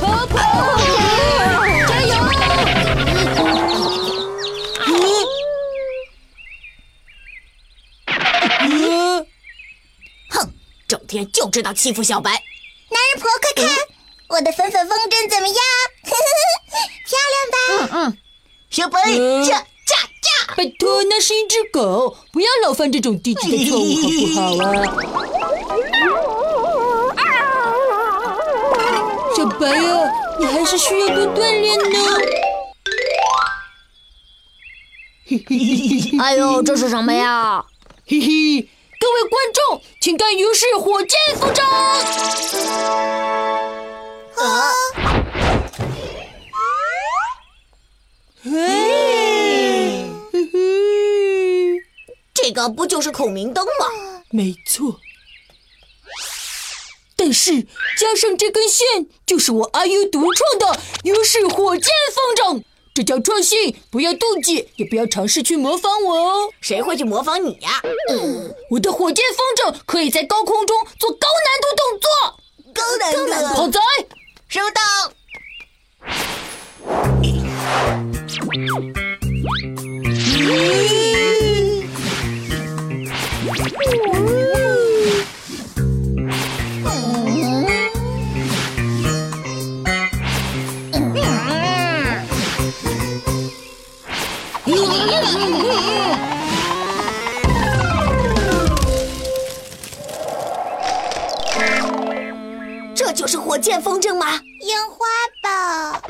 跑跑，加油！哼，整天就知道欺负小白。男人婆，快看，我的粉粉风筝怎么样？漂亮吧？嗯，小白，嗯驾驾驾！拜托，那是一只狗，不要老犯这种低级的错误，好不好啊？小白啊，你还是需要多锻炼呢。哎呦，这是什么呀？嘿嘿，各位观众，请看于是火箭风筝。啊，嘿嘿，这个不就是孔明灯吗？没错。但是加上这根线，就是我阿 U 独创的于是火箭风筝。这叫创新，不要妒忌，也不要尝试去模仿我哦。谁会去模仿你呀？嗯我的火箭风筝可以在高空中做高难度动作。就是火箭风筝吗？烟花吧？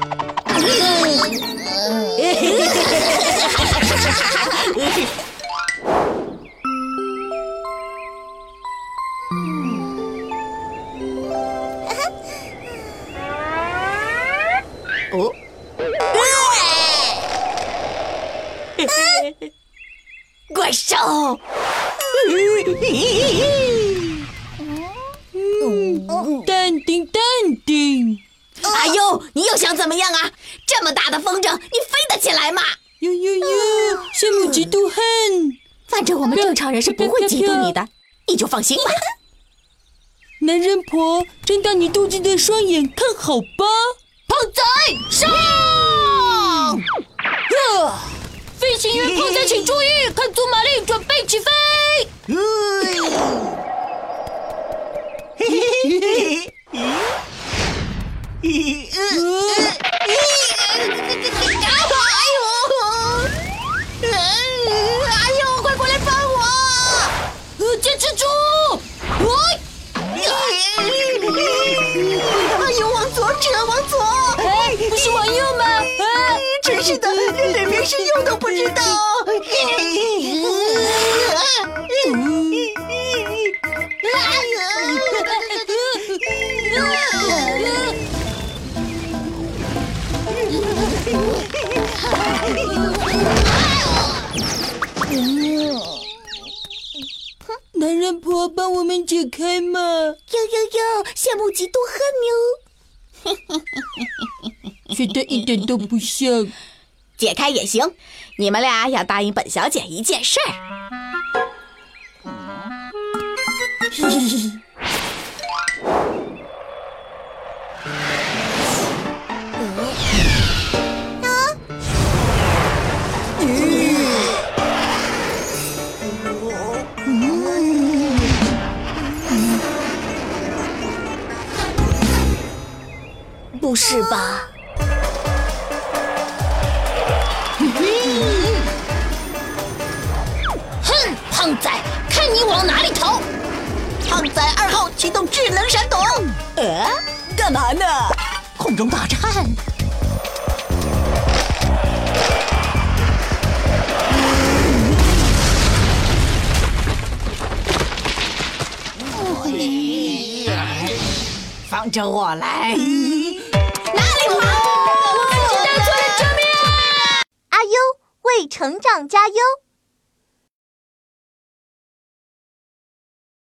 哦，怪兽！淡定淡定。哎呦，你又想怎么样啊？这么大的风筝，你飞得起来吗？呦呦呦，羡慕嫉妒恨。反正我们正常人是不会嫉妒你的，你就放心吧。男人婆，睁大你妒忌的双眼，看好吧。胖仔上！啊！飞行员胖仔请注意，看足马力，准备起飞。哎呦，快过是往右吗？啊！真是的，连哪边是右都不知道。男人婆，帮我们解开嘛！哟哟哟，羡慕嫉妒恨哟！觉得一点都不像。解开也行，你们俩要答应本小姐一件事儿。不是吧？哼，胖仔，看你往哪里逃！胖仔二号启动智能闪躲。呃，干嘛呢？空中大战。放着我来。成长加优。